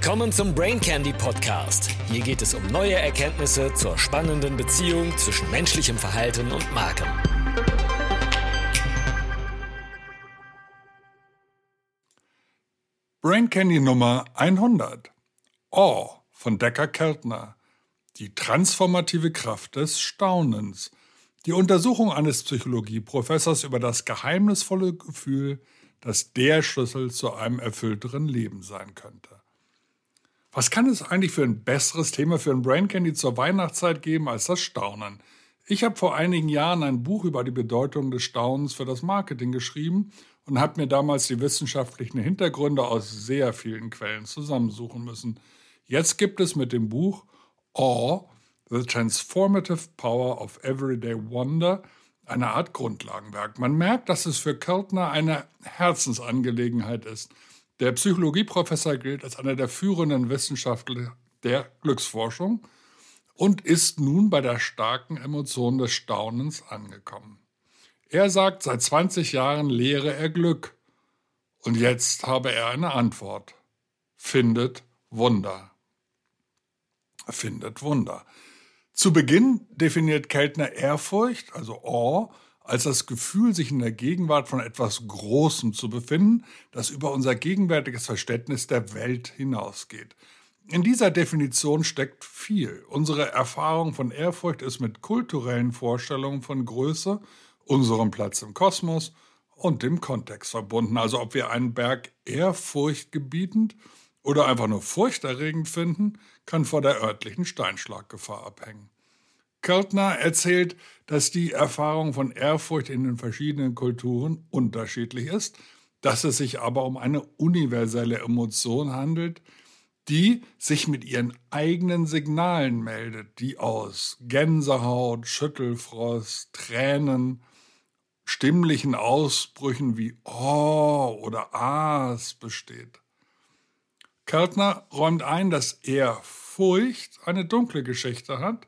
Willkommen zum Brain Candy Podcast. Hier geht es um neue Erkenntnisse zur spannenden Beziehung zwischen menschlichem Verhalten und Marken. Brain Candy Nummer 100. Oh von Decker Keltner. Die transformative Kraft des Staunens. Die Untersuchung eines Psychologieprofessors über das geheimnisvolle Gefühl, das der Schlüssel zu einem erfüllteren Leben sein könnte. Was kann es eigentlich für ein besseres Thema für ein Brain Candy zur Weihnachtszeit geben als das Staunen? Ich habe vor einigen Jahren ein Buch über die Bedeutung des Staunens für das Marketing geschrieben und habe mir damals die wissenschaftlichen Hintergründe aus sehr vielen Quellen zusammensuchen müssen. Jetzt gibt es mit dem Buch Awe, The Transformative Power of Everyday Wonder, eine Art Grundlagenwerk. Man merkt, dass es für Keltner eine Herzensangelegenheit ist – der Psychologieprofessor gilt als einer der führenden Wissenschaftler der Glücksforschung und ist nun bei der starken Emotion des Staunens angekommen. Er sagt, seit 20 Jahren lehre er Glück und jetzt habe er eine Antwort. Findet Wunder. Findet Wunder. Zu Beginn definiert Keltner Ehrfurcht, also Awe, als das Gefühl, sich in der Gegenwart von etwas Großem zu befinden, das über unser gegenwärtiges Verständnis der Welt hinausgeht. In dieser Definition steckt viel. Unsere Erfahrung von Ehrfurcht ist mit kulturellen Vorstellungen von Größe, unserem Platz im Kosmos und dem Kontext verbunden. Also ob wir einen Berg ehrfurchtgebietend oder einfach nur furchterregend finden, kann vor der örtlichen Steinschlaggefahr abhängen. Keltner erzählt, dass die Erfahrung von Ehrfurcht in den verschiedenen Kulturen unterschiedlich ist, dass es sich aber um eine universelle Emotion handelt, die sich mit ihren eigenen Signalen meldet, die aus Gänsehaut, Schüttelfrost, Tränen, stimmlichen Ausbrüchen wie Oh oder Ahs besteht. Keltner räumt ein, dass Ehrfurcht eine dunkle Geschichte hat,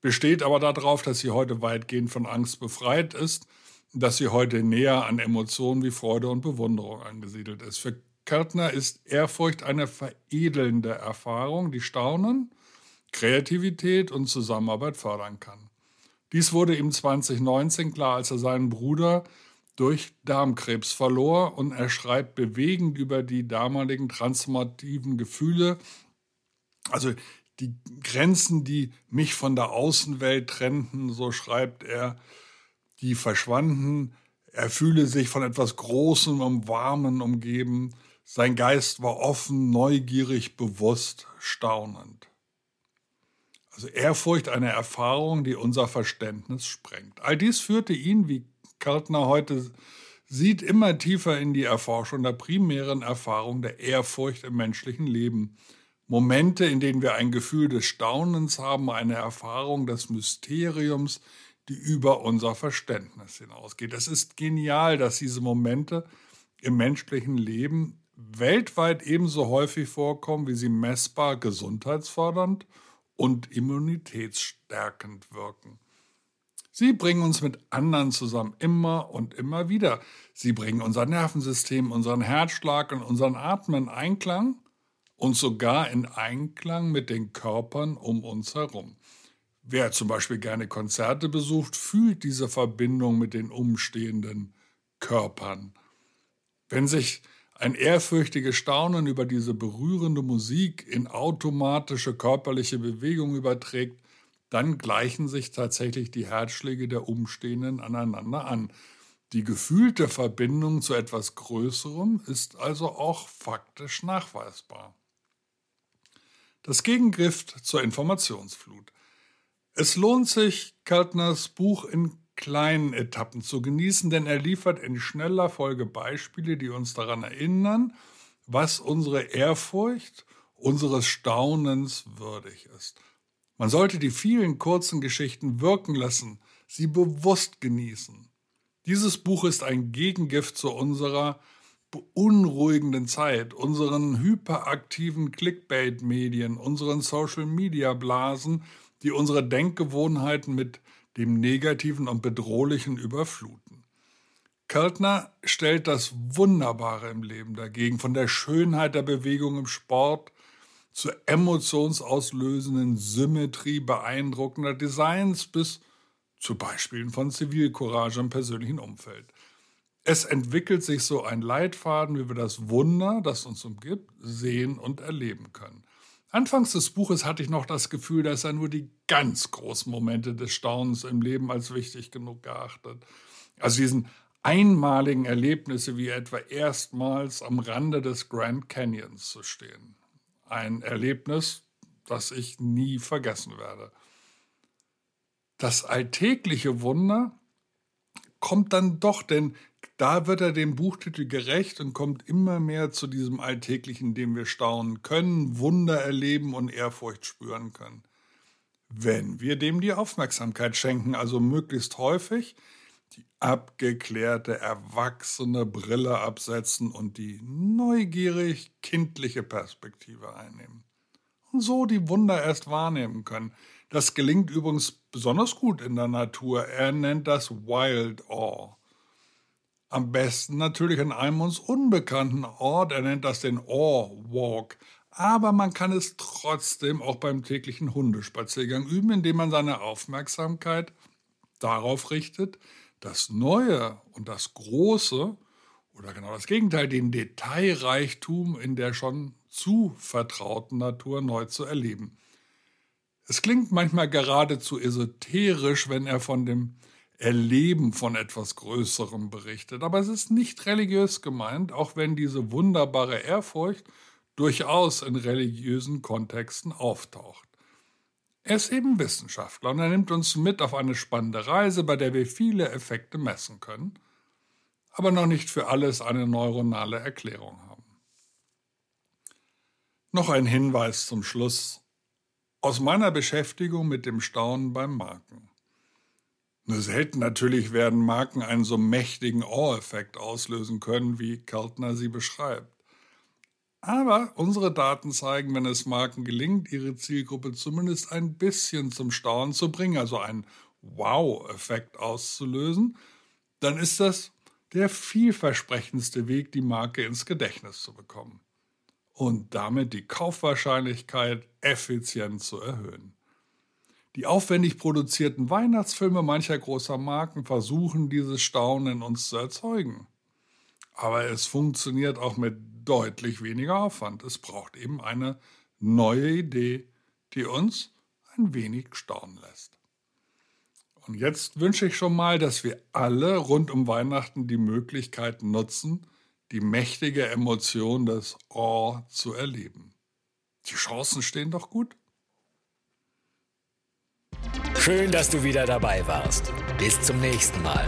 besteht aber darauf, dass sie heute weitgehend von Angst befreit ist, dass sie heute näher an Emotionen wie Freude und Bewunderung angesiedelt ist. Für Kärtner ist Ehrfurcht eine veredelnde Erfahrung, die Staunen, Kreativität und Zusammenarbeit fördern kann. Dies wurde ihm 2019 klar, als er seinen Bruder durch Darmkrebs verlor und er schreibt bewegend über die damaligen transformativen Gefühle. Also die Grenzen, die mich von der Außenwelt trennten, so schreibt er, die verschwanden. Er fühle sich von etwas Großem und Warmen umgeben. Sein Geist war offen, neugierig, bewusst, staunend. Also Ehrfurcht, eine Erfahrung, die unser Verständnis sprengt. All dies führte ihn, wie Kartner heute sieht, immer tiefer in die Erforschung der primären Erfahrung der Ehrfurcht im menschlichen Leben Momente, in denen wir ein Gefühl des Staunens haben, eine Erfahrung des Mysteriums, die über unser Verständnis hinausgeht. Es ist genial, dass diese Momente im menschlichen Leben weltweit ebenso häufig vorkommen, wie sie messbar gesundheitsfördernd und immunitätsstärkend wirken. Sie bringen uns mit anderen zusammen immer und immer wieder. Sie bringen unser Nervensystem, unseren Herzschlag und unseren Atmen in Einklang und sogar in Einklang mit den Körpern um uns herum. Wer zum Beispiel gerne Konzerte besucht, fühlt diese Verbindung mit den umstehenden Körpern. Wenn sich ein ehrfürchtiges Staunen über diese berührende Musik in automatische körperliche Bewegung überträgt, dann gleichen sich tatsächlich die Herzschläge der Umstehenden aneinander an. Die gefühlte Verbindung zu etwas Größerem ist also auch faktisch nachweisbar. Das Gegengift zur Informationsflut. Es lohnt sich, Kaltners Buch in kleinen Etappen zu genießen, denn er liefert in schneller Folge Beispiele, die uns daran erinnern, was unsere Ehrfurcht, unseres Staunens würdig ist. Man sollte die vielen kurzen Geschichten wirken lassen, sie bewusst genießen. Dieses Buch ist ein Gegengift zu unserer beunruhigenden Zeit, unseren hyperaktiven Clickbait-Medien, unseren Social-Media-Blasen, die unsere Denkgewohnheiten mit dem Negativen und Bedrohlichen überfluten. Keltner stellt das Wunderbare im Leben dagegen, von der Schönheit der Bewegung im Sport zur emotionsauslösenden Symmetrie beeindruckender Designs bis zu Beispielen von Zivilcourage im persönlichen Umfeld. Es entwickelt sich so ein Leitfaden, wie wir das Wunder, das uns umgibt, sehen und erleben können. Anfangs des Buches hatte ich noch das Gefühl, dass er nur die ganz großen Momente des Staunens im Leben als wichtig genug geachtet. Also diesen einmaligen Erlebnisse wie etwa erstmals am Rande des Grand Canyons zu stehen. Ein Erlebnis, das ich nie vergessen werde. Das alltägliche Wunder kommt dann doch, denn da wird er dem Buchtitel gerecht und kommt immer mehr zu diesem Alltäglichen, dem wir staunen können, Wunder erleben und Ehrfurcht spüren können. Wenn wir dem die Aufmerksamkeit schenken, also möglichst häufig, die abgeklärte, erwachsene Brille absetzen und die neugierig kindliche Perspektive einnehmen. Und so die Wunder erst wahrnehmen können. Das gelingt übrigens besonders gut in der Natur. Er nennt das Wild Awe. Am besten natürlich an einem uns unbekannten Ort. Er nennt das den Awe Walk. Aber man kann es trotzdem auch beim täglichen Hundespaziergang üben, indem man seine Aufmerksamkeit darauf richtet, das Neue und das Große oder genau das Gegenteil, den Detailreichtum in der schon zu vertrauten Natur neu zu erleben. Es klingt manchmal geradezu esoterisch, wenn er von dem Erleben von etwas Größerem berichtet, aber es ist nicht religiös gemeint, auch wenn diese wunderbare Ehrfurcht durchaus in religiösen Kontexten auftaucht. Er ist eben Wissenschaftler und er nimmt uns mit auf eine spannende Reise, bei der wir viele Effekte messen können, aber noch nicht für alles eine neuronale Erklärung haben. Noch ein Hinweis zum Schluss aus meiner Beschäftigung mit dem Staunen beim Marken. Nur selten natürlich werden Marken einen so mächtigen Ohr-Effekt auslösen können, wie Keltner sie beschreibt. Aber unsere Daten zeigen, wenn es Marken gelingt, ihre Zielgruppe zumindest ein bisschen zum Staunen zu bringen, also einen Wow-Effekt auszulösen, dann ist das der vielversprechendste Weg, die Marke ins Gedächtnis zu bekommen und damit die Kaufwahrscheinlichkeit effizient zu erhöhen. Die aufwendig produzierten Weihnachtsfilme mancher großer Marken versuchen dieses Staunen in uns zu erzeugen. Aber es funktioniert auch mit deutlich weniger Aufwand. Es braucht eben eine neue Idee, die uns ein wenig staunen lässt. Und jetzt wünsche ich schon mal, dass wir alle rund um Weihnachten die Möglichkeit nutzen, die mächtige Emotion des Awe zu erleben. Die Chancen stehen doch gut. Schön, dass du wieder dabei warst. Bis zum nächsten Mal.